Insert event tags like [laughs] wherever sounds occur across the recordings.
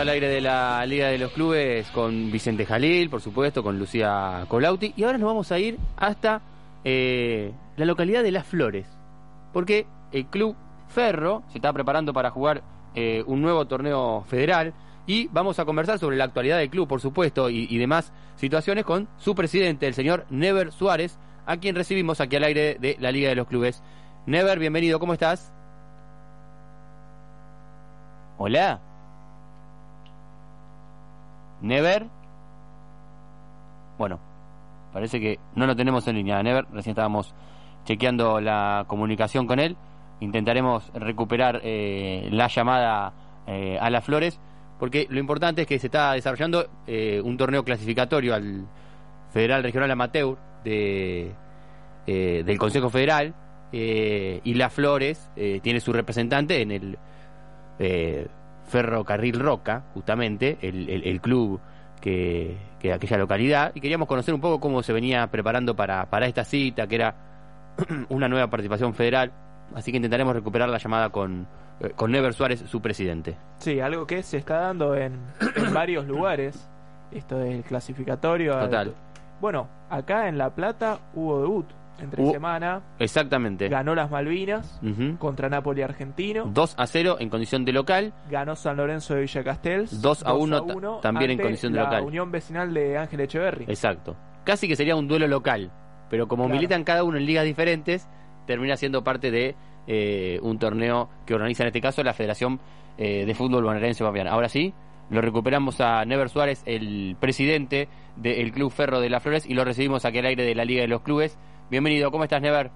al aire de la Liga de los Clubes con Vicente Jalil, por supuesto, con Lucía Colauti. Y ahora nos vamos a ir hasta eh, la localidad de Las Flores. Porque el Club Ferro se está preparando para jugar eh, un nuevo torneo federal. Y vamos a conversar sobre la actualidad del club, por supuesto, y, y demás situaciones con su presidente, el señor Never Suárez, a quien recibimos aquí al aire de la Liga de los Clubes. Never, bienvenido, ¿cómo estás? Hola. Never. Bueno, parece que no lo tenemos en línea. Never, recién estábamos chequeando la comunicación con él. Intentaremos recuperar eh, la llamada eh, a las flores, porque lo importante es que se está desarrollando eh, un torneo clasificatorio al Federal Regional Amateur de, del Consejo Federal, y las flores tiene su representante en el Ferrocarril Roca, justamente, el, el- el club que, que de aquella localidad, y queríamos conocer un poco cómo se venía preparando para, para esta cita, que era [clears throat] una nueva participación federal, así que intentaremos recuperar la llamada con, eh, con Never Suárez, su presidente. Sí, algo que se está dando en, en [clears throat] varios lugares. Esto del clasificatorio. Total. Bueno, acá en La Plata hubo debut entre semana. Exactamente. Ganó las Malvinas contra Napoli Argentino. 2 a 0 en condición de local, Ganó San Lorenzo de Villa Castells. 2 a 1 ta- también en condición de la local. Unión Vecinal de Ángel Echeverry. exacto. Casi que sería un duelo local, pero como Claro. militan cada uno en ligas diferentes, termina siendo parte de eh, un torneo que organiza en este caso la Federación eh, de Fútbol Bonaerense Papiana. Ahora sí, lo recuperamos a Never Suárez, el presidente del Club Ferro de las Flores, y lo recibimos aquí al aire de la Liga de los Clubes. Bienvenido, ¿cómo estás, Never?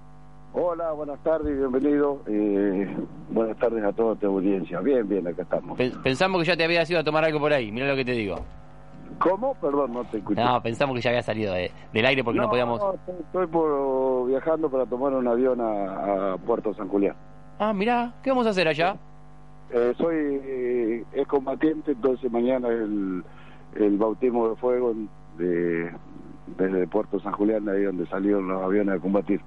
Hola, buenas tardes, bienvenido. Eh, buenas tardes a toda tu audiencia. Bien, bien, acá estamos. Pe- Pensamos que ya te habías ido a tomar algo por ahí, mira lo que te digo. ¿Cómo? Perdón, no te escuché. No, pensamos que ya había salido de- del aire porque no, podíamos... estoy- estoy por, viajando para tomar un avión a, a Puerto San Julián. Ah, mira, ¿qué vamos a hacer allá? Eh, soy eh, es combatiente, entonces mañana el, el bautismo de fuego de, desde Puerto San Julián, ahí donde salieron los aviones a combatir.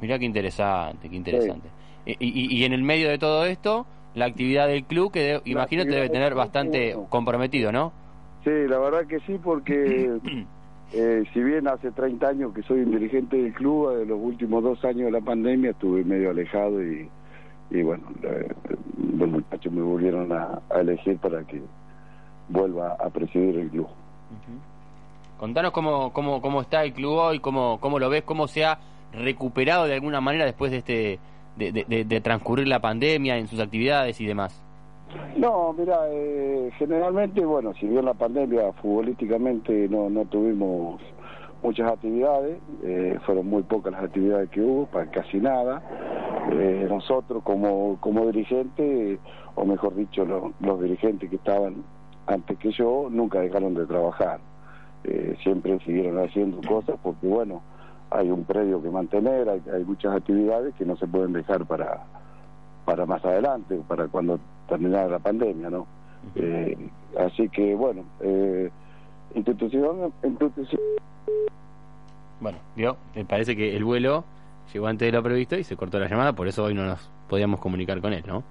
Mirá qué interesante, qué interesante. Y, y- y en el medio de todo esto, la actividad del club, que de- imagino te debe tener bastante comprometido, ¿no? Sí, la verdad que sí, porque [clears throat] eh, si bien hace 30 años que soy un dirigente del club, de los últimos dos años de la pandemia estuve medio alejado y, y bueno, eh, los muchachos me volvieron a, a elegir para que vuelva a presidir el club. Contanos cómo, cómo, cómo está el club hoy, cómo, cómo lo ves, cómo se ha recuperado de alguna manera después de este de, de- transcurrir la pandemia en sus actividades y demás. No, mira, eh, generalmente, bueno, si bien la pandemia futbolísticamente no, no tuvimos muchas actividades, eh, fueron muy pocas las actividades que hubo, casi nada. Eh, nosotros como, como dirigentes, o mejor dicho, lo- los dirigentes que estaban antes que yo, nunca dejaron de trabajar. Eh, siempre siguieron haciendo cosas porque, bueno, hay un predio que mantener, hay, hay muchas actividades que no se pueden dejar para, para más adelante, para cuando terminara la pandemia, ¿no? Eh, así que, bueno, eh, institución, institución Bueno, vio, me parece que el vuelo llegó antes de lo previsto y se cortó la llamada, por eso hoy no nos podíamos comunicar con él, ¿no?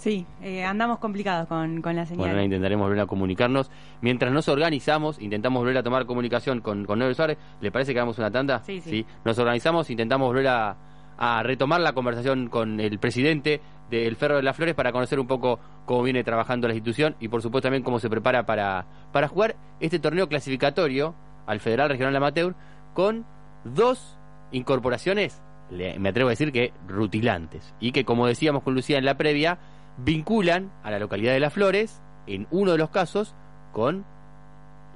Sí, eh, andamos complicados con, con la señal. Bueno, intentaremos volver a comunicarnos. Mientras nos organizamos, intentamos volver a tomar comunicación con, con Noel Suárez. ¿Le parece que hagamos una tanda? Sí, sí. Nos organizamos, intentamos volver a, a retomar la conversación con el presidente del Ferro de las Flores para conocer un poco cómo viene trabajando la institución y por supuesto también cómo se prepara para, para jugar este torneo clasificatorio al Federal Regional Amateur con dos incorporaciones, me atrevo a decir que rutilantes, y que como decíamos con Lucía en la previa, vinculan a la localidad de Las Flores, en uno de los casos, con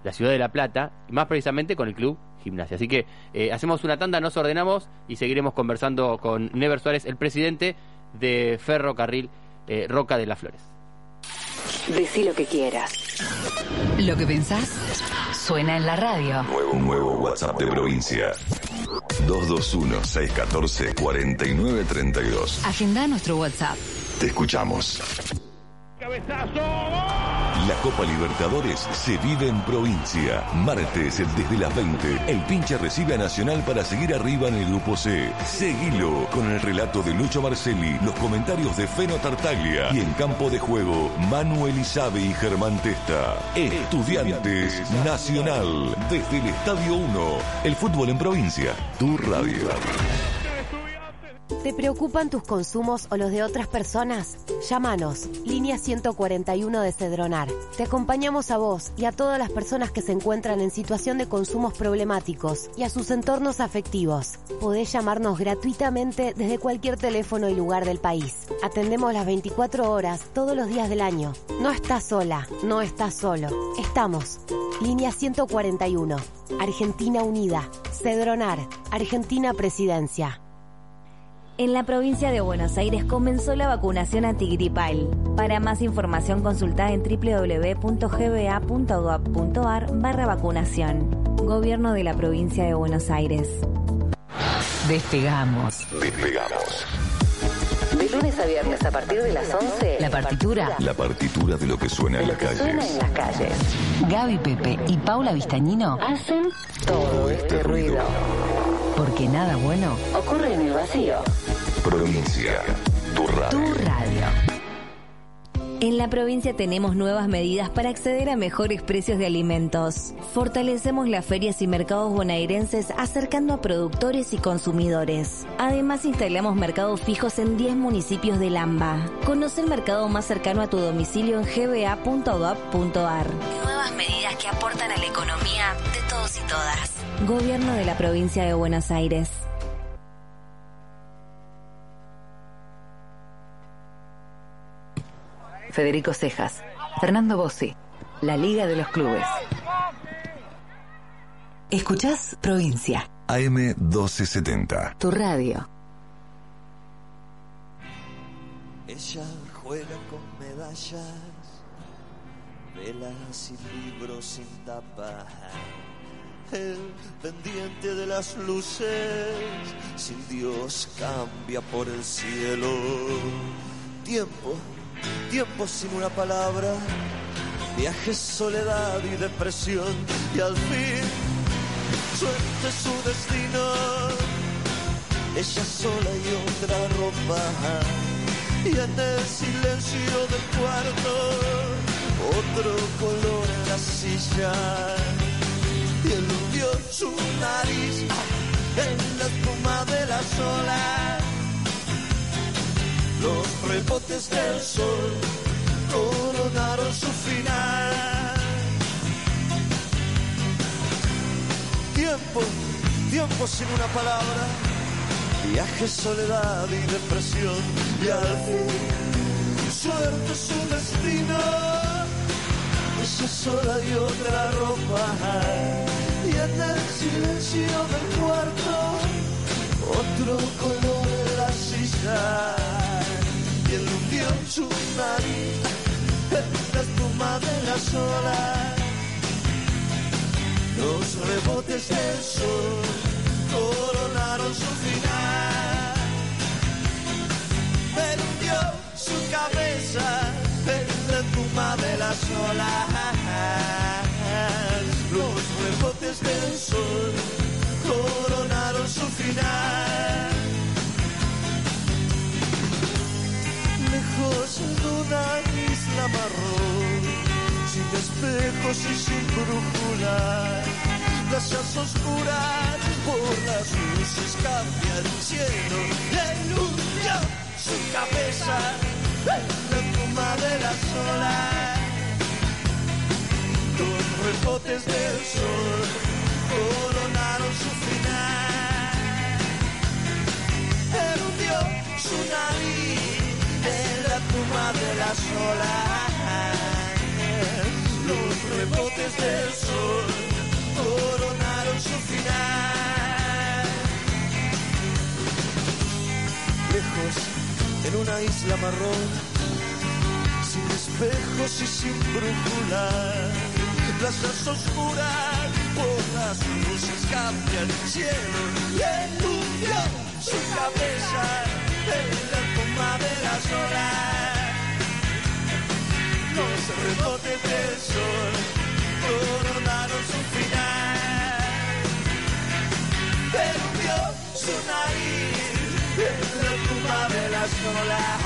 la ciudad de La Plata, y más precisamente con el club Gimnasia. Así que eh, hacemos una tanda, nos ordenamos y seguiremos conversando con Never Suárez, el presidente de Ferrocarril eh, Roca de Las Flores. Decí lo que quieras. Lo que pensás suena en la radio. Nuevo, nuevo WhatsApp de provincia. 221-614-4932. Agenda nuestro WhatsApp. Te escuchamos. La Copa Libertadores se vive en provincia. Martes desde las 20, el pinche recibe a Nacional para seguir arriba en el grupo C. Seguilo con el relato de Lucho Marcelli, los comentarios de Feno Tartaglia y en campo de juego Manuel Isabe y Germán Testa. Estudiantes Nacional desde el Estadio 1. El fútbol en provincia. Tu radio. ¿Te preocupan tus consumos o los de otras personas? Llámanos, línea 141 de Cedronar. Te acompañamos a vos y a todas las personas que se encuentran en situación de consumos problemáticos y a sus entornos afectivos. Podés llamarnos gratuitamente desde cualquier teléfono y lugar del país. Atendemos las 24 horas todos los días del año. No estás sola, no estás solo. Estamos. Línea 141. Argentina Unida. Cedronar. Argentina Presidencia. En la provincia de Buenos Aires comenzó la vacunación antigripal. Para más información consulta en www.gba.gov.ar barra vacunación. Gobierno de la provincia de Buenos Aires. Despegamos. Despegamos. De lunes a viernes a partir de las 11. La partitura. La partitura de lo que suena en lo la que suena calle. en las calles. Gaby Pepe y Paula Vistañino. Hacen todo este ruido. Porque nada bueno. Ocurre en el vacío. Provincia. Tu Tu radio. radio. En la provincia tenemos nuevas medidas para acceder a mejores precios de alimentos. Fortalecemos las ferias y mercados bonaerenses acercando a productores y consumidores. Además instalamos mercados fijos en 10 municipios del AMBA. Conoce el mercado más cercano a tu domicilio en gba.gov.ar. Nuevas medidas que aportan a la economía de todos y todas. Gobierno de la provincia de Buenos Aires. Federico Cejas. Fernando Bossi. La Liga de los Clubes. Escuchás Provincia. AM 1270. Tu radio. Ella juega con medallas, velas y libros sin tapa. El pendiente de las luces, sin Dios cambia por el cielo. Tiempo, tiempo sin una palabra, viaje, soledad y depresión. Y al fin, suerte su destino, ella sola y otra ropa. Y en el silencio del cuarto otro color en la silla. Y eludió su nariz en la espuma de las olas los rebotes del sol coronaron su final. Tiempo tiempo sin una palabra. Viaje, soledad y depresión. Y al fin suerte es un destino. Ella sola y otra ropa su nariz la espuma de las olas. Los rebotes del sol coronaron su final. Perdió su cabeza en la tumba de las olas. Los rebotes del sol coronaron su final. De una isla marrón, sin espejos y sin brújula. Plazas oscuras por las luces cambia el cielo. Eludió su cabeza en la tumba de las olas. Los rebotes del sol coronaron su final. Eludió su nariz la de las olas los rebotes del sol coronaron su final. Lejos, en una isla marrón, sin espejos y sin brújula, plazas oscuras por las luces cambia el cielo y eludió su cabeza en la tumba de las olas. rebotes del sol coronaron su final. Pero su nariz en la espuma de las olas.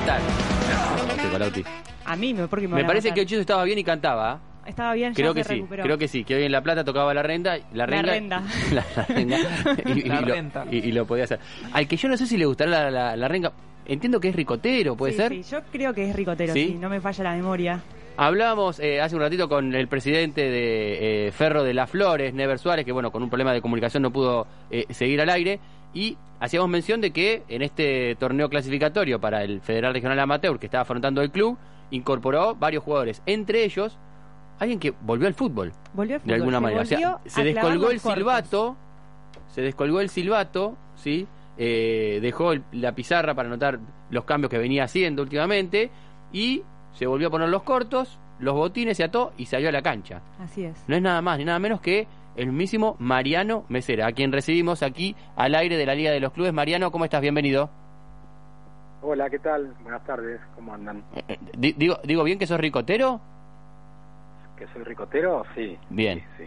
Matar. Colauti. A mí, me, porque me, parece que el estaba bien y cantaba. Estaba bien, ya Creo se que sí, recuperó. creo que sí, que hoy en La Plata tocaba la renda, la renga, renda. [laughs] la, la renga, [laughs] y, y La lo, renta. y- y lo podía hacer. Al que yo no sé si le gustará la, la, la renga, entiendo que es ricotero, ¿puede Sí, ser? sí, yo creo que es ricotero, ¿Sí? sí, no me falla la memoria. Hablábamos eh, hace un ratito con el presidente de eh, Ferro de las Flores, Never Suárez, que bueno, con un problema de comunicación no pudo eh, seguir al aire, y hacíamos mención de que en este torneo clasificatorio para el Federal Regional Amateur que estaba afrontando el club, incorporó varios jugadores, entre ellos alguien que volvió al fútbol, Volvió al de fútbol, alguna se manera. O sea, se descolgó el cortos. silbato, se descolgó el silbato, ¿sí? Eh, dejó el- la pizarra para anotar los cambios que venía haciendo últimamente y se volvió a poner los cortos, los botines, se ató y salió a la cancha. Así es. No es nada más ni nada menos que el mismísimo Mariano Mesera, a quien recibimos aquí al aire de la Liga de los Clubes. Mariano, ¿cómo estás? Bienvenido. Hola, ¿qué tal? Buenas tardes, ¿cómo andan? Eh, di- digo, ¿Digo bien que sos ricotero? ¿Que soy ricotero? Sí. Bien. Sí,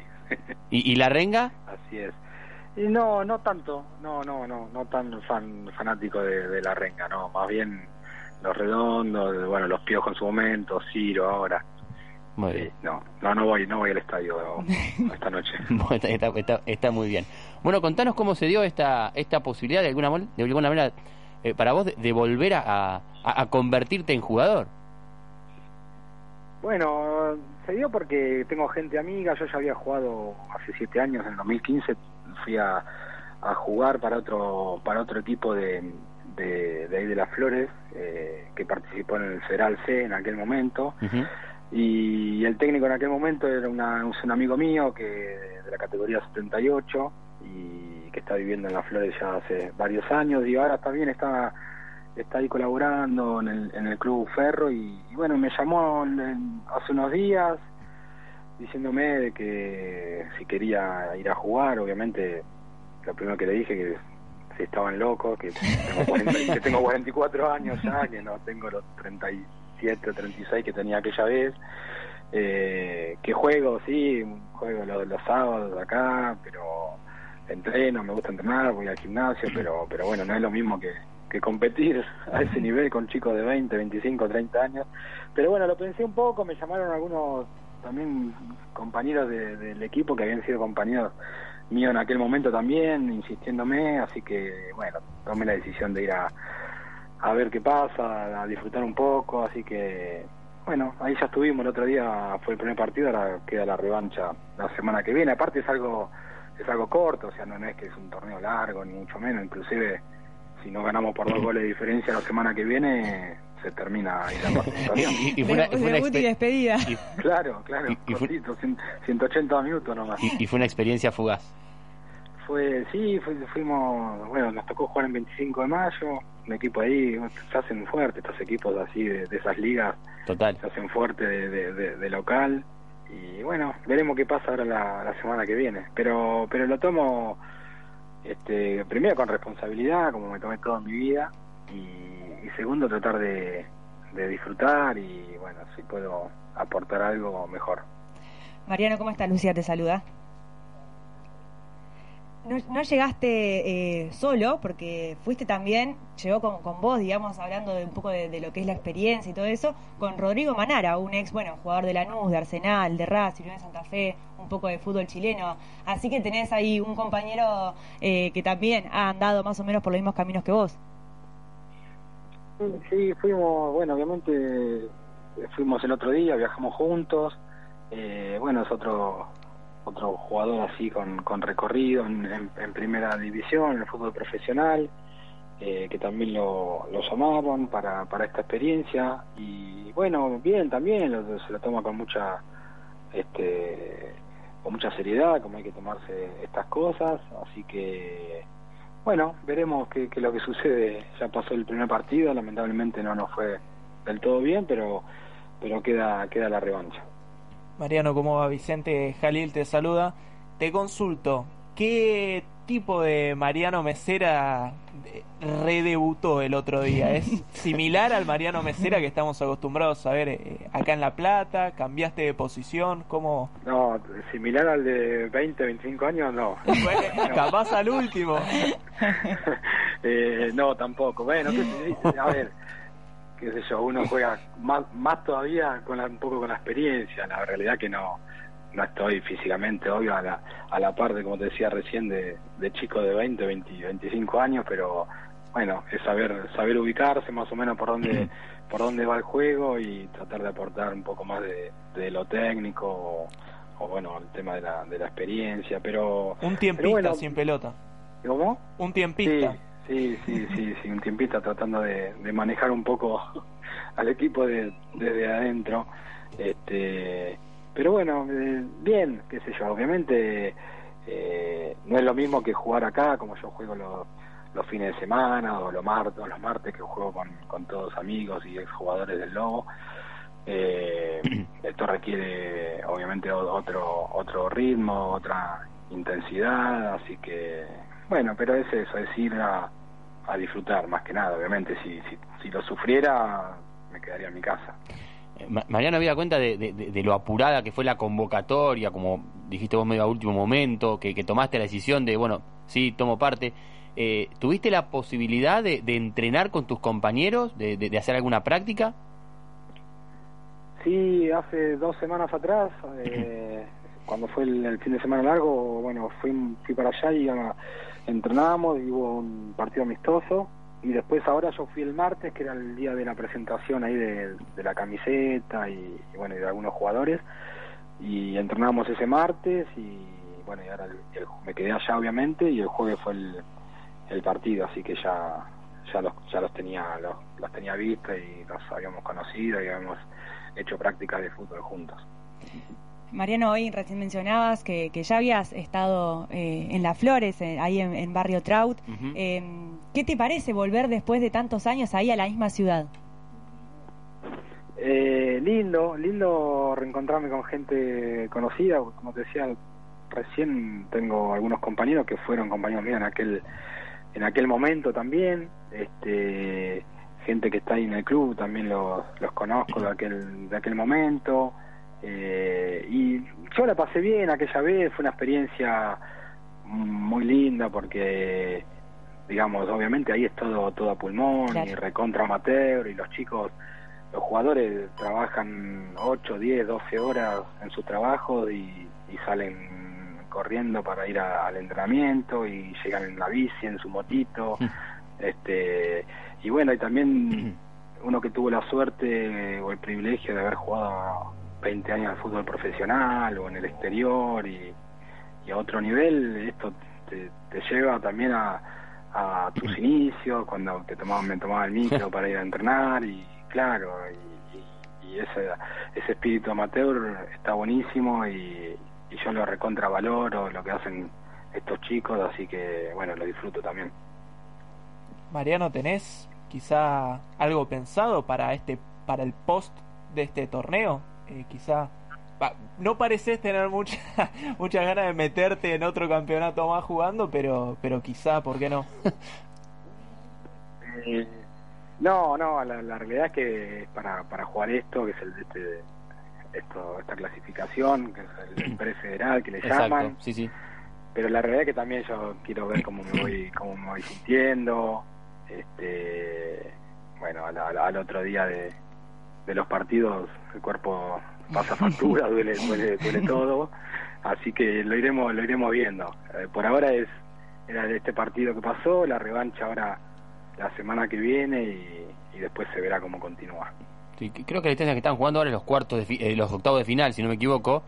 ¿Y, y la renga? así es. Y no, no tanto, no, no, no, no tan fan, fanático de, de la renga, no, más bien los redondos, bueno, los piojos en su momento, Ciro ahora. Muy bien. No, no, no voy, no voy al estadio [laughs] esta noche. [laughs] Bueno, está, está- muy bien. Bueno, contanos cómo se dio esta esta posibilidad de alguna, de alguna manera eh, para vos de, de volver a, a- a convertirte en jugador. Bueno, se dio porque tengo gente amiga, yo ya había jugado hace siete años, en el 2015 fui a, a jugar para otro para otro equipo de, de, de ahí de las Flores, eh, que participó en el Federal C en aquel momento, y el técnico en aquel momento era una- un amigo mío que de la categoría 78 y que está viviendo en las Flores ya hace varios años y ahora también está está ahí colaborando en el, en el Club Ferro y, y bueno, me llamó en- hace unos días diciéndome de que si quería ir a jugar, obviamente lo primero que le dije que si estaban locos, que tengo, 40 que tengo 44 años ya, que no tengo los 37 o 36 que tenía aquella vez, eh, que juego, sí, juego los, los sábados acá, pero entreno, me gusta entrenar, voy al gimnasio, pero pero bueno, no es lo mismo que, que competir a ese nivel con chicos de 20, 25, 30 años. Pero bueno, lo pensé un poco, me llamaron algunos también compañeros de- del equipo que habían sido compañeros míos en aquel momento también, insistiéndome, así que bueno, tomé la decisión de ir a, a ver qué pasa, a disfrutar un poco, así que bueno, ahí ya estuvimos, el otro día fue el primer partido, ahora queda la revancha la semana que viene, aparte es algo es algo corto, o sea, no, no es que es un torneo largo, ni mucho menos, inclusive si no ganamos por dos [laughs] goles de diferencia la semana que viene, se termina ahí la [laughs] participación. Y- y fue una- y fue y despedida. Claro, claro, cortito, cien- 180 minutos nomás. y, y fue una experiencia fugaz. Fue, sí, fui- fuimos, bueno, nos tocó jugar en 25 de mayo, un equipo ahí, se hacen fuertes estos equipos así de, de esas ligas, Total. se hacen fuertes de, de- de- de local y bueno, veremos qué pasa ahora la, la semana que viene, pero pero lo tomo este primero con responsabilidad, como me tomé todo en mi vida y, y segundo tratar de, de disfrutar y bueno, si puedo aportar algo mejor. Mariano, ¿cómo estás? Lucía te saluda. No, no llegaste eh, solo, porque fuiste también, llegó con, con vos, digamos, hablando de un poco de, lo que es la experiencia y todo eso, con Rodrigo Manara, un ex, bueno, jugador de Lanús, de Arsenal, de Racing, de Santa Fe, un poco de fútbol chileno. Así que tenés ahí un compañero eh, que también ha andado más o menos por los mismos caminos que vos. Sí, fuimos, bueno, obviamente fuimos el otro día, viajamos juntos. Eh, bueno, es otro otro jugador así con, con recorrido en, en- primera división, en el fútbol profesional, eh, que también lo, lo llamaron para, para esta experiencia. Y bueno, bien también, lo- se lo toma con mucha este con mucha seriedad, como hay que tomarse estas cosas. Así que bueno, veremos qué, qué es lo que sucede. Ya pasó el primer partido, lamentablemente no nos fue del todo bien, pero pero queda queda la revancha. Mariano, ¿cómo va? Vicente Jalil te saluda. Te consulto, ¿qué tipo de Mariano Mesera eh, redebutó el otro día? ¿Es [laughs] similar al Mariano Mesera que estamos acostumbrados a ver eh, acá en La Plata? ¿Cambiaste de posición? ¿Cómo? No, similar al de 20, 25 años, no. [laughs] Bueno, capaz al último. [laughs] Eh, no, tampoco. Bueno, qué a ver, qué sé yo, uno juega más, más todavía con la- un poco con la experiencia. La realidad que no no estoy físicamente, obvio, a la, a la par de, como te decía recién, de, de chicos de 20, 20, 25 años, pero bueno, es saber saber ubicarse más o menos por dónde por dónde va el juego y tratar de aportar un poco más de, de lo técnico o, o, bueno, el tema de la, de la experiencia, pero... Un tiempista pero bueno, sin pelota. ¿Cómo? Un tiempista. Sí, sí, sí, sí, un tiempista tratando de, de manejar un poco [laughs] al equipo de- desde adentro. Este, pero bueno, eh, bien, qué sé yo, obviamente eh, no es lo mismo que jugar acá, como yo juego los, los fines de semana o los, martes, los martes que juego con, con todos amigos y exjugadores del Lobo. Eh, [clears throat] esto requiere obviamente otro otro ritmo, otra intensidad, así que bueno, pero es eso, es ir a, a disfrutar más que nada, obviamente si, si, si lo sufriera me quedaría en mi casa. Eh, Ma- Mariano había cuenta de, de- lo apurada que fue la convocatoria, como dijiste vos medio a último momento, que, que tomaste la decisión de, bueno, sí, tomo parte. Eh, ¿Tuviste la posibilidad de, de entrenar con tus compañeros, de, hacer alguna práctica? Sí, hace dos semanas atrás, eh, [clears throat] cuando fue el, el fin de semana largo, bueno, fui, fui para allá y ah, entrenamos y hubo un partido amistoso. Y después ahora yo fui el martes, que era el día de la presentación ahí de, la camiseta y, bueno, y de algunos jugadores. Y entrenamos ese martes y bueno, y ahora el- me quedé allá obviamente y el jueves fue el, el partido, así que ya ya los, ya los tenía los, los tenía vistos y los habíamos conocido y habíamos hecho prácticas de fútbol juntos. Mariano, hoy recién mencionabas que, que ya habías estado eh, en Las Flores, eh, ahí en, en Barrio Trout. Eh, ¿Qué te parece volver después de tantos años ahí a la misma ciudad? Eh, Eh, lindo, lindo reencontrarme con gente conocida, como te decía recién tengo algunos compañeros que fueron compañeros míos en aquel en aquel momento también, este gente que está ahí en el club también los, los conozco de aquel de aquel momento eh, y yo la pasé bien aquella vez, fue una experiencia muy linda porque digamos obviamente ahí es todo todo a pulmón y recontra amateur y los chicos los jugadores trabajan 8, 10, 12 horas en su trabajo y, y salen corriendo para ir a- al entrenamiento y llegan en la bici, en su motito. este Y bueno, y también uno que tuvo la suerte o el privilegio de haber jugado 20 años al fútbol profesional o en el exterior y, y a otro nivel, esto te, te lleva también a, a tus inicios, cuando te tomaba, me tomaba el micro [laughs] para ir a entrenar y claro, y, y- y ese, ese espíritu amateur está buenísimo y, y yo lo recontravaloro, lo que hacen estos chicos, así que bueno, lo disfruto también. Mariano, ¿tenés quizá algo pensado para este para el post de este torneo? Eh, quizá va, no pareces tener mucha [laughs] muchas ganas de meterte en otro campeonato más jugando, pero pero quizá, ¿por qué no? [laughs] Eh, no, no, la, la realidad es que para, para jugar esto, que es el este, esto, esta clasificación, que es el [clears throat] prefederal que le llaman, sí, sí. pero la realidad es que también yo quiero ver cómo me voy cómo me voy sintiendo este bueno al- al otro día de, de los partidos el cuerpo pasa factura [laughs] duele duele duele todo. Así que lo iremos lo iremos viendo. Eh, por ahora es era de este partido que pasó la revancha ahora la semana que viene y, y después se verá cómo continúa. Sí, creo que la distancia que están jugando ahora es los cuartos de fi- eh, los octavos de final, si no me equivoco,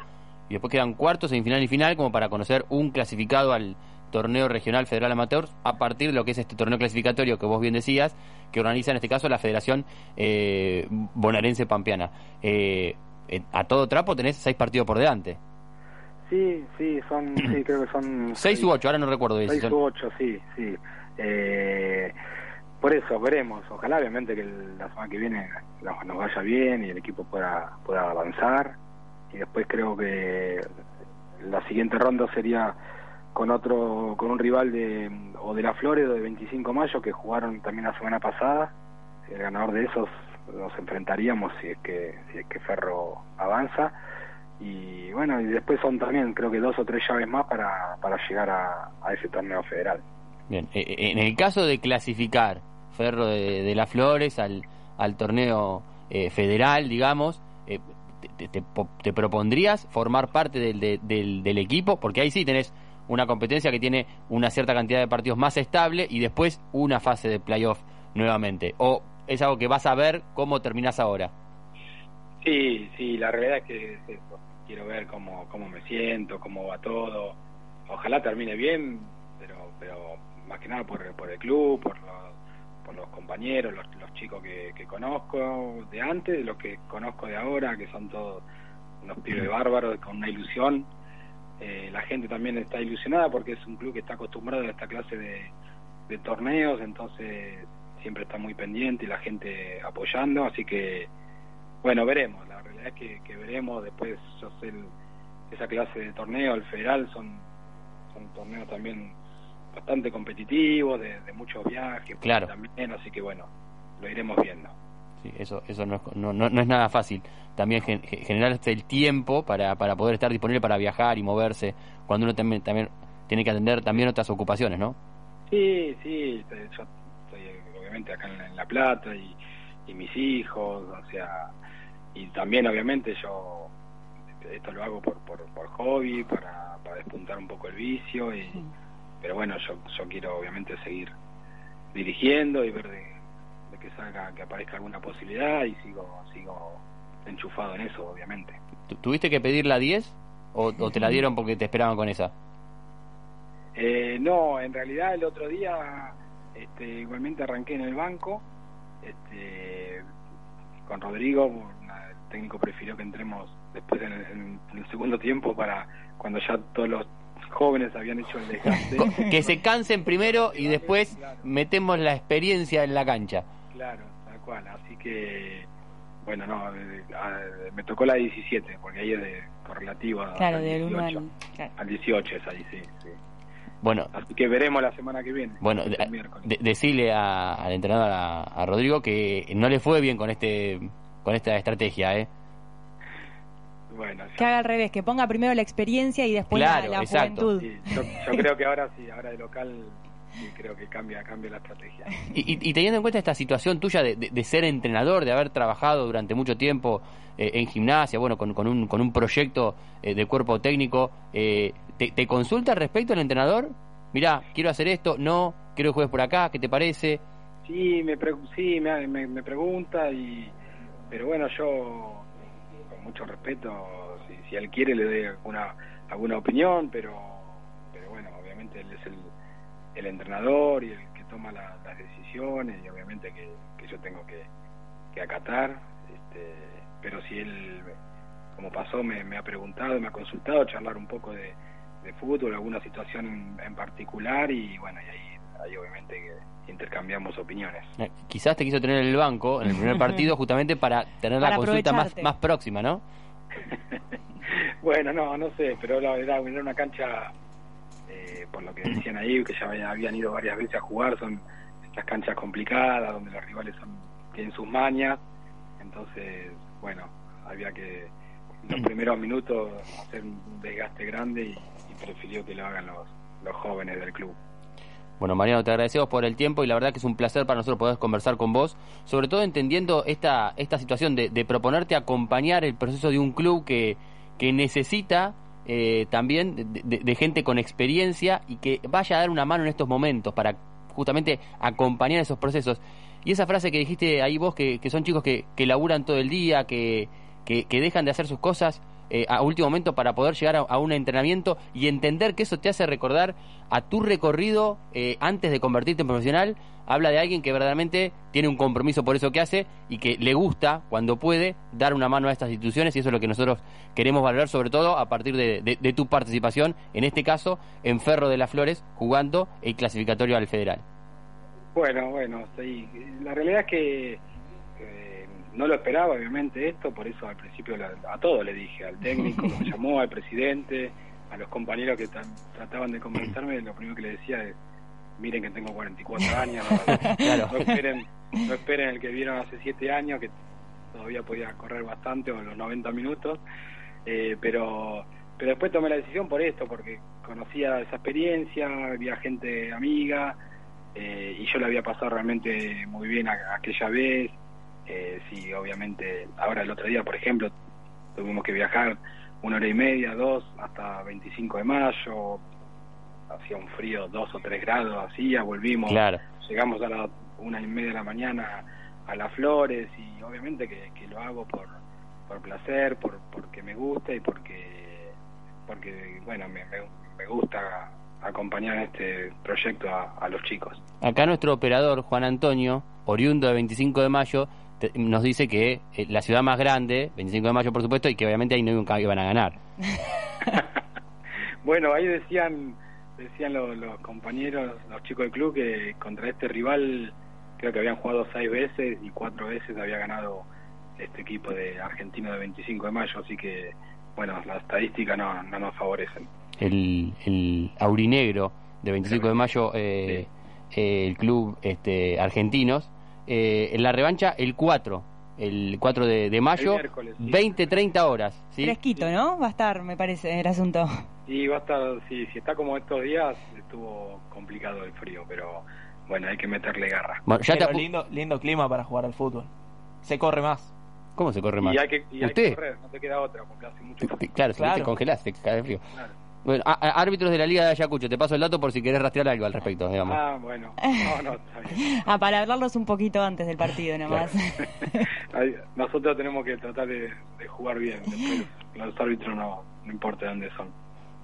y después quedan cuartos, semifinal y final como para conocer un clasificado al torneo regional federal amateur a partir de lo que es este torneo clasificatorio que vos bien decías, que organiza en este caso la Federación eh, Bonaerense Pampeana. Eh, eh, a todo trapo tenés seis partidos por delante. sí sí son [clears throat] sí creo que son Seis u ocho, ahora no recuerdo si Seis son- u ocho, sí, sí. Eh, por eso, veremos. Ojalá, obviamente, que el- la semana que viene nos, nos vaya bien y el equipo pueda, pueda avanzar. Y después creo que la siguiente ronda sería con otro con un rival de o de la Flores o de 25 de mayo que jugaron también la semana pasada. El ganador de esos nos enfrentaríamos si es que si es que Ferro avanza. Y bueno y después son también creo que dos o tres llaves más para, para llegar a, a ese torneo federal. Bien, eh, eh, en el caso de clasificar Ferro de, de las Flores al, al torneo eh, federal, digamos, eh, te, te- te po- te propondrías formar parte del, de- del, del equipo? Porque ahí sí tenés una competencia que tiene una cierta cantidad de partidos más estable y después una fase de playoff nuevamente. ¿O es algo que vas a ver cómo terminás ahora? Sí, sí, la realidad es que. Quiero ver cómo, cómo me siento, cómo va todo. Ojalá termine bien, pero, pero más que nada por, por el club, por los, por los compañeros, los, los chicos que, que conozco de antes, los que conozco de ahora, que son todos unos pibes bárbaros con una ilusión. Eh, la gente también está ilusionada porque es un club que está acostumbrado a esta clase de, de torneos, entonces siempre está muy pendiente y la gente apoyando, así que bueno, veremos, la realidad es que, que veremos, después yo sé el- esa clase de torneo, el federal, son, son torneos también bastante competitivos, de, de muchos viajes Claro. también, así que bueno, lo iremos viendo. Sí, eso eso no es, no, no- no es nada fácil. También gen- este el tiempo para, para poder estar disponible para viajar y moverse cuando uno también, también tiene que atender también otras ocupaciones, ¿no? Sí, sí, yo estoy obviamente acá en La, en La Plata y, y mis hijos, o sea, y también obviamente yo esto lo hago por, por, por hobby, para, para despuntar un poco el vicio, y, pero bueno, yo, yo quiero obviamente seguir dirigiendo y ver de que salga, que aparezca alguna posibilidad y sigo, sigo enchufado en eso, obviamente. ¿Tu- ¿Tuviste que pedir la 10 o, o te la dieron porque te esperaban con esa? Eh, no, en realidad el otro día este, igualmente arranqué en el banco este, con Rodrigo, el técnico prefirió que entremos después en el, en el segundo tiempo para cuando ya todos los jóvenes habían hecho el desgaste. [laughs] Que se cansen primero y después metemos la experiencia en la cancha. Claro, tal cual. Así que, Bueno, no, me tocó la 17, porque ahí es de correlativa Claro, al del 1 18. al... claro. Al 18 es ahí, sí, sí. Bueno, Así que veremos la semana que viene. bueno, el de- miércoles. de- decirle a- al entrenador, a, a Rodrigo, que no le fue bien con este con esta estrategia, ¿eh? Bueno, Que haga al revés, que ponga primero la experiencia y después la- Claro, la, exacto. juventud. sí, yo, yo creo que ahora sí, ahora de local, sí, creo que cambia, cambia la estrategia. [laughs] Y, y- y teniendo en cuenta esta situación tuya de, de- de ser entrenador, de haber trabajado durante mucho tiempo eh, en gimnasia, bueno, con, con un, con un proyecto eh, de cuerpo técnico, eh, te, te consulta al respecto el entrenador? Mirá, quiero hacer esto, no, quiero que juegues por acá, ¿qué te parece? Sí, me, pre- sí, me, me, me pregunta, y pero bueno, yo con mucho respeto, si, si él quiere le doy alguna, alguna opinión, pero, pero bueno, obviamente él es el, el entrenador y el que toma la- las decisiones y obviamente que, que yo tengo que, que acatar, este, pero si él, como pasó, me, me ha preguntado, me ha consultado, charlar un poco de, de fútbol, alguna situación en, en particular y bueno, y ahí, ahí obviamente que intercambiamos opiniones. Eh, Quizás te quiso tener en el banco en el primer partido [laughs] justamente para tener la consulta más, más próxima, ¿no? [laughs] Bueno, no, no sé, pero era era una cancha, eh, por lo que decían ahí, que ya había- habían ido varias veces a jugar, son estas canchas complicadas, donde los rivales son, tienen sus mañas, entonces, bueno, había que los primeros minutos hacer un desgaste grande y, y prefirió que lo hagan los, los jóvenes del club. Bueno, Mariano, te agradecemos por el tiempo y la verdad que es un placer para nosotros poder conversar con vos, sobre todo entendiendo esta, esta situación de, de proponerte acompañar el proceso de un club que, que necesita eh, también de, gente con experiencia y que vaya a dar una mano en estos momentos para justamente acompañar esos procesos. Y esa frase que dijiste ahí vos, que, que son chicos que, que laburan todo el día, que, que, que dejan de hacer sus cosas eh, a último momento para poder llegar a, a un entrenamiento y entender que eso te hace recordar a tu recorrido eh, antes de convertirte en profesional, habla de alguien que verdaderamente tiene un compromiso por eso que hace y que le gusta, cuando puede, dar una mano a estas instituciones y eso es lo que nosotros queremos valorar sobre todo a partir de, de- de tu participación, en este caso, en Ferro de las Flores, jugando el clasificatorio al federal. Bueno, bueno, sí. La realidad es que eh, no lo esperaba, obviamente, esto, por eso al principio la- a todo le dije, al técnico que [laughs] me llamó, al presidente, a los compañeros que trataban de convencerme, lo primero que le decía es, miren que tengo 44 [laughs] años, no, Claro. no esperen, no esperen el que vieron hace 7 años, que todavía podía correr bastante, o los 90 minutos, eh, pero pero después tomé la decisión por esto, porque conocía esa experiencia, había gente amiga, eh, y yo la había pasado realmente muy bien a- aquella vez. Eh, sí, obviamente, ahora el otro día, por ejemplo, tuvimos que viajar una hora y media, dos, hasta 25 de mayo, hacía un frío, dos o tres grados, hacía, volvimos, Claro. llegamos a las una y media de la mañana a las flores y obviamente que, que lo hago por, por placer, por porque me gusta y porque, porque bueno, me, me, me gusta acompañar este proyecto a, a los chicos. Acá nuestro operador, Juan Antonio, oriundo de 25 de mayo, te- nos dice que eh, la ciudad más grande, 25 de mayo por supuesto, y que obviamente ahí nunca iban a ganar. [laughs] Bueno, ahí decían decían los, los compañeros, los chicos del club, que contra este rival creo que habían jugado seis veces y cuatro veces había ganado este equipo de argentino de 25 de mayo, así que, bueno, las estadísticas no, no nos favorecen. El, el aurinegro de 25 de mayo, eh, eh, el club este, argentinos, eh, en la revancha el 4, el 4 de, de mayo, sí. 20-30 horas. ¿sí? Fresquito, ¿no? Va a estar, me parece, el asunto. Y va a estar, si, si está como estos días, estuvo complicado el frío, pero bueno, hay que meterle garra. Bueno, ya Pero lindo, lindo clima para jugar al fútbol. Se corre más. ¿Cómo se corre más? Y hay que, y hay ¿Usted? que correr, no te queda otra, porque hace mucho frío. Claro, si no te congelás, te cae frío. Claro. Bueno, a- a- árbitros de la Liga de Ayacucho, te paso el dato por si querés rastrear algo al respecto, digamos. Ah, bueno, [laughs] no, no, está bien. Ah, para hablarlos un poquito antes del partido, nomás. [laughs] Ahí, Nosotros tenemos que tratar de, de jugar bien, después los árbitros no, no importa de dónde son.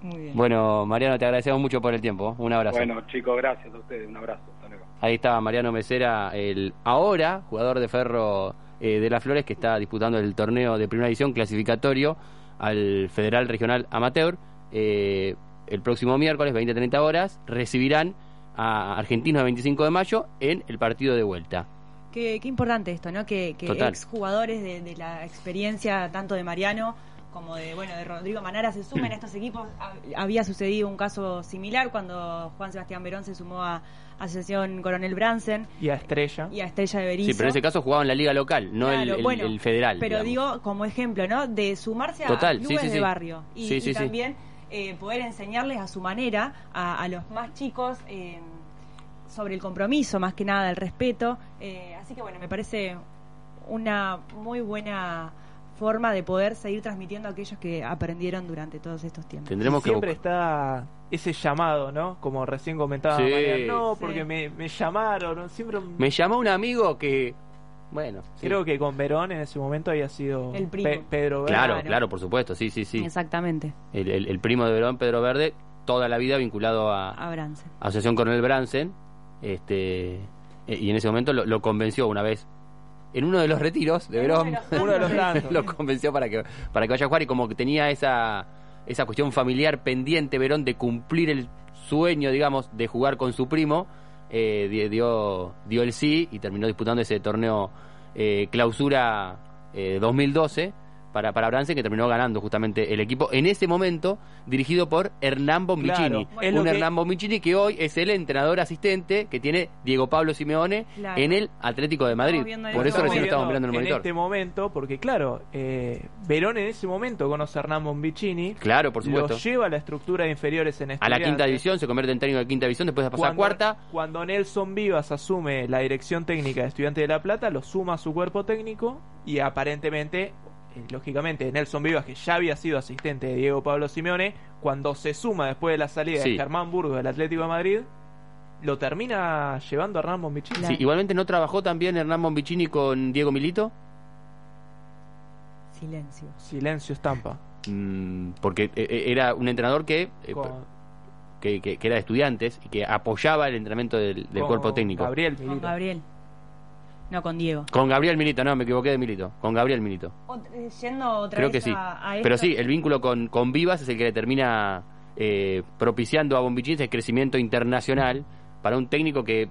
Muy bien. Bueno, Mariano, te agradecemos mucho por el tiempo. Un abrazo. Bueno, chicos, gracias a ustedes, un abrazo. Hasta luego. Ahí estaba Mariano Mesera, el ahora jugador de Ferro eh, de las Flores, que está disputando el torneo de primera división clasificatorio al Federal Regional Amateur. Eh, el próximo miércoles, 20-30 horas, recibirán a Argentinos el 25 de mayo en el partido de vuelta. Qué, qué importante esto, ¿no? Que, que Total. ex jugadores de, de la experiencia tanto de Mariano como de bueno de Rodrigo Manara se sumen a estos equipos. Ha- Había sucedido un caso similar cuando Juan Sebastián Verón se sumó a Asociación Coronel Bransen Y a Estrella. y a Estrella de Berizo. Sí, pero en ese caso jugaba en la liga local, no el, Claro, el- bueno, el federal. Pero digamos. digo, como ejemplo, ¿no? De sumarse a Total, clubes sí, de sí. barrio y, Sí, y sí, sí. también eh, poder enseñarles a su manera a, a los más chicos eh, sobre el compromiso, más que nada, el respeto. Eh, así que bueno, me parece una muy buena forma de poder seguir transmitiendo aquellos que aprendieron durante todos estos tiempos. Tendremos Y que siempre está ese llamado, ¿no? Como recién comentaba Sí. Mariano, no, Sí. porque me, me llamaron, ¿no? siempre Me llamó un amigo que, bueno, sí. creo que con Verón en ese momento había sido El primo. Pe- Pedro Verde. Claro, Claro. por supuesto, sí, sí, sí. Exactamente, El, el- el primo de Verón, Pedro Verde, toda la vida vinculado a, a Bransen. Asociación Coronel Bransen, este, eh, y en ese momento lo, lo convenció una vez en uno de los retiros de Verón, [laughs] Uno de los tantos. lo convenció para que para que vaya a jugar y como que tenía esa esa cuestión familiar pendiente Verón de cumplir el sueño, digamos, de jugar con su primo, eh, di- dio dio el sí y terminó disputando ese torneo eh, clausura eh, 2012 para, para Bransen, que terminó ganando justamente el equipo en ese momento, dirigido por Hernán Bombicini. Claro, un que- Hernán Bombicini que hoy es el entrenador asistente que tiene Diego Pablo Simeone Claro. en el Atlético de Madrid. en Por eso recién estamos mirando en el monitor. este momento, porque claro, eh, Verón en ese momento conoce a Hernán Bombicini, Claro, por supuesto. lo lleva a la estructura de inferiores en A la quinta división, se convierte en técnico de quinta división, después de pasar a Cuando, cuarta. cuando Nelson Vivas asume la dirección técnica de Estudiantes de La Plata, lo suma a su cuerpo técnico y aparentemente, eh, lógicamente, Nelson Vivas, que ya había sido asistente de Diego Pablo Simeone, cuando se suma después de la salida Sí. de Germán Burgos del Atlético de Madrid, lo termina llevando a Hernán Bombicini. Sí, igualmente no trabajó también Hernán Bombicini con Diego Milito, Silencio. Silencio estampa. Mm, porque eh, eh, era un entrenador que, Con- que, que- que era de estudiantes y que apoyaba el entrenamiento del, cuerpo técnico. Gabriel Con. Gabriel. No, con Diego. Con Gabriel Milito, no, me equivoqué de Milito. Con Gabriel Milito. Eh, yendo otra Creo vez que sí. a, a esto- Pero sí, el vínculo con, con Vivas es el que le termina eh, propiciando a Bombicini ese crecimiento internacional para un técnico que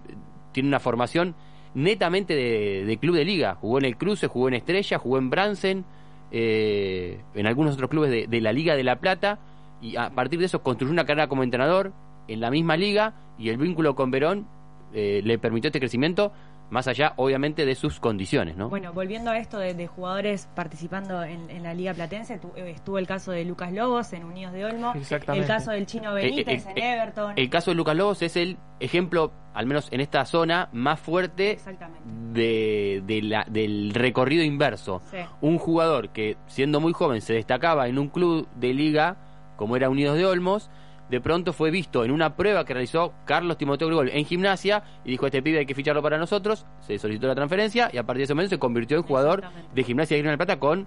tiene una formación netamente de, de club de liga. Jugó en el Cruce, jugó en Estrella, jugó en Bransen, eh, en algunos otros clubes de, de la Liga de La Plata y a partir de eso construyó una carrera como entrenador en la misma liga y el vínculo con Verón eh, le permitió este crecimiento más allá obviamente de sus condiciones, ¿no? Bueno, volviendo a esto de, de jugadores participando en, en la Liga Platense, tu- eh, estuvo el caso de Lucas Lobos en Unidos de Olmo, Exactamente. el caso del Chino Benítez Eh, eh, en eh, Everton. El caso de Lucas Lobos es el ejemplo, al menos en esta zona, más fuerte Exactamente. de, de la- del recorrido inverso. Sí. Un jugador que, siendo muy joven, se destacaba en un club de liga, como era Unidos de Olmos, de pronto fue visto en una prueba que realizó Carlos Timoteo Grigol en gimnasia y dijo, este pibe hay que ficharlo para nosotros, se solicitó la transferencia y a partir de ese momento se convirtió en jugador de gimnasia de Grima del Plata con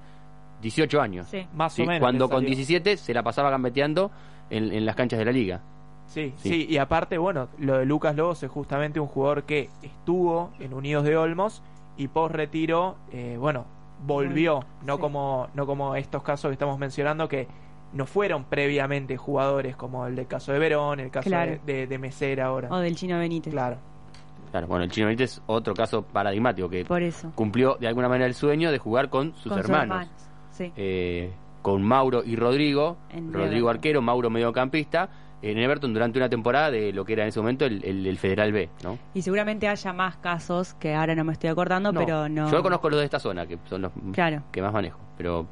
18 años. Sí. Más Sí, o menos. cuando con salió. 17 se la pasaba gambeteando en, en las canchas de la liga. Sí, Sí. sí, y aparte, bueno, lo de Lucas Lobos es justamente un jugador que estuvo en Unidos de Olmos y post retiro, eh, bueno, volvió, no Sí. como no como estos casos que estamos mencionando que no fueron previamente jugadores como el del caso de Verón, el caso Claro. de, de, de Mesera ahora. O del Chino Benítez. Claro. Claro, bueno, el Chino Benítez es otro caso paradigmático que Por eso. cumplió de alguna manera el sueño de jugar con sus Con hermanos. Sí. Eh, con Mauro y Rodrigo, En Rodrigo Everton. arquero, Mauro mediocampista, en Everton durante una temporada de lo que era en ese momento el, el- el Federal B, ¿no? Y seguramente haya más casos que ahora no me estoy acordando, No. pero no. Yo conozco los de esta zona, que son los Claro. que más manejo, pero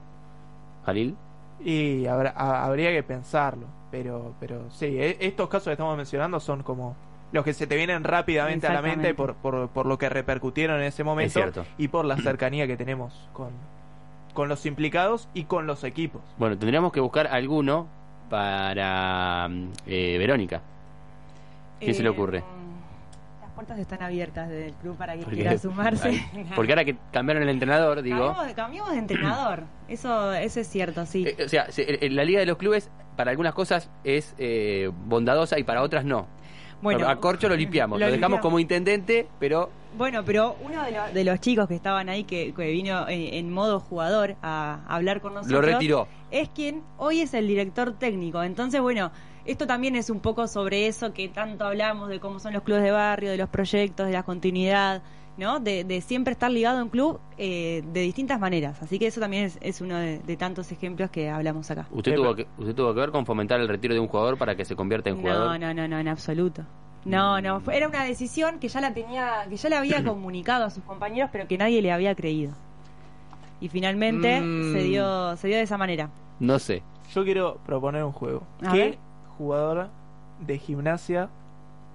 Jalil, Y habrá- ha- habría que pensarlo, pero pero sí, e- estos casos que estamos mencionando son como los que se te vienen rápidamente a la mente por, por, por lo que repercutieron en ese momento y por la cercanía que tenemos con, con los implicados y con los equipos. bueno, tendríamos que buscar alguno para eh, Verónica. ¿Quién se le Eh, ocurre? Puertas están abiertas del club para quien quiera sumarse. Porque ahora que cambiaron el entrenador, digo, Cambiamos, cambiamos de entrenador. Eso, eso es cierto, sí. Eh, o sea, se- en la Liga de los Clubes para algunas cosas es eh, bondadosa y para otras no. Bueno, a Corcho lo limpiamos, [laughs] lo, lo dejamos limpiamos. como intendente, pero Bueno, pero uno de, lo- de los chicos que estaban ahí, que, que vino en, en modo jugador a hablar con nosotros, lo retiró. es quien hoy es el director técnico. Entonces, bueno, esto también es un poco sobre eso que tanto hablamos de cómo son los clubes de barrio, de los proyectos, de la continuidad. ¿no? De, de siempre estar ligado a un club eh, de distintas maneras. Así que eso también es, es uno de, de tantos ejemplos que hablamos acá. ¿Usted tuvo, que, ¿Usted tuvo que ver con fomentar el retiro de un jugador para que se convierta en jugador? No, no, no, no, en absoluto. No, no, fue- era una decisión que ya la tenía, que ya le había [clears throat] comunicado a sus compañeros, pero que nadie le había creído. Y finalmente Mm. se dio, se dio de esa manera. No sé. Yo quiero proponer un juego. A ¿Qué ver. Jugador de gimnasia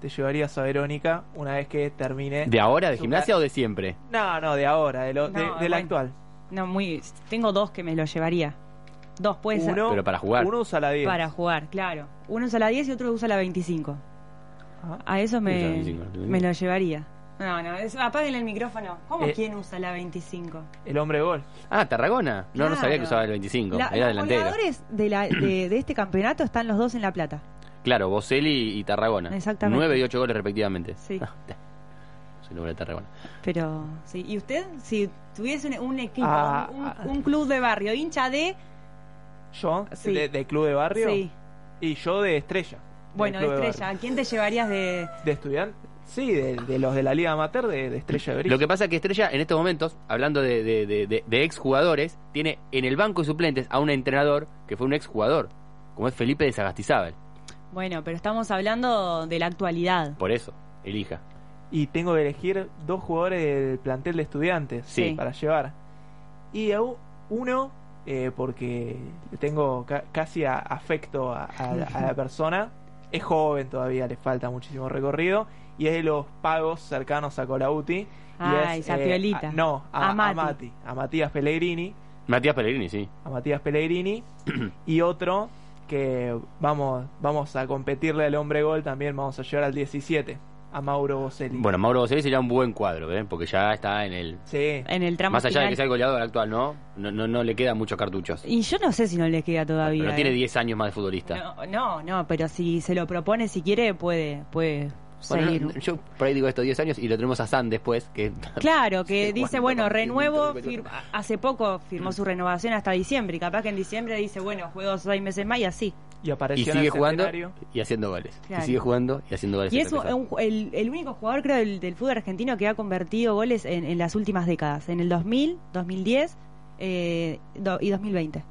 te llevarías a Verónica una vez que termine? ¿De ahora, de gimnasia car- o de siempre? No, no, de ahora, de lo, de- bueno. actual. No, muy, tengo dos que me lo llevaría. Dos, puede ser. Uno, Pero para jugar. Uno usa la 10. Para jugar, claro. Uno usa la 10 y otro usa la 25. Ajá. A eso la me, 25. me lo llevaría. No, no, es, apaguen el micrófono. ¿Cómo Eh. quién usa la 25? El hombre gol. Ah, Tarragona. No, no sabía que usaba el 25. La- Era los delantero. goleadores de, la, de, [clears throat] de este campeonato están los dos en La Plata. Claro, Boselli y Tarragona. Exactamente. 9 y 8 goles respectivamente. Sí. Ah, Soy nombre de Tarragona. Pero, sí. ¿Y usted? Si tuviese un, un equipo, Ah, un, ah. un club de barrio, hincha de... Yo, Sí. de, de club de barrio. Sí. Y yo de estrella. Bueno, de estrella. ¿A quién te llevarías de...? ¿De estudiante? Sí, de, de los de la Liga Amateur, de, de estrella de Brillo. Lo que pasa es que Estrella, en estos momentos, hablando de, de, de, de- de exjugadores, tiene en el banco de suplentes a un entrenador que fue un exjugador, como es Felipe de Sagastizábal. Bueno, pero estamos hablando de la actualidad. Por eso, elija. Y tengo que elegir dos jugadores del plantel de estudiantes Sí. para llevar. Y uno, eh, porque le tengo ca- casi a- afecto a, a la- a la persona, es joven todavía, le falta muchísimo recorrido, y es de los pagos cercanos a Colauti. y Ay, es, Sapiolita. a- no, a, A a Mati. Mati, a Matías Pellegrini, Matías Pellegrini, sí. a Matías Pellegrini, [clears throat] y otro que vamos, vamos a competirle al hombre gol también, vamos a llevar al 17, a Mauro Boselli. Bueno, Mauro Boselli sería un buen cuadro, ¿eh? porque ya está en el... Sí. En el tramo Más allá de que sea el goleador actual, ¿no? No, no, no le quedan muchos cartuchos. Y yo no sé si no le queda todavía. Pero tiene ¿eh? 10 años más de futbolista. No, no, no, pero si se lo propone, si quiere, puede, puede Bueno, seguir. no, yo por ahí digo estos 10 años y lo tenemos a San después, que... [laughs] Claro, que [laughs] Sí, dice, bueno, renuevo, 24. fir- hace poco firmó su renovación hasta diciembre, y capaz que en diciembre dice, bueno, juego seis meses más y así. Y Y apareció en sigue el jugando centenario. y haciendo goles. Claro. Y sigue jugando y haciendo goles. Y en es un- el, el único jugador, creo, del, del fútbol argentino que ha convertido goles en, en las últimas décadas, en el 2000, 2010 eh, do- y 2020.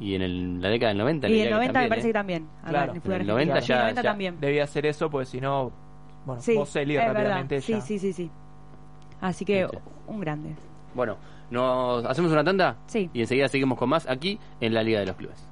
Y en el- la década del 90. Y diría el que 90 me también, parece ¿eh? que también. Claro, en el fútbol en el argentino. 90 Sí, ya- el 90 ya- también. Debía hacer eso, porque si no, bueno, Sí, es rápidamente verdad. ya. Sí, sí, sí, sí. Así que Viste. un grande. Bueno, nos hacemos una tanda Sí. y enseguida seguimos con más aquí en la Liga de los Clubes.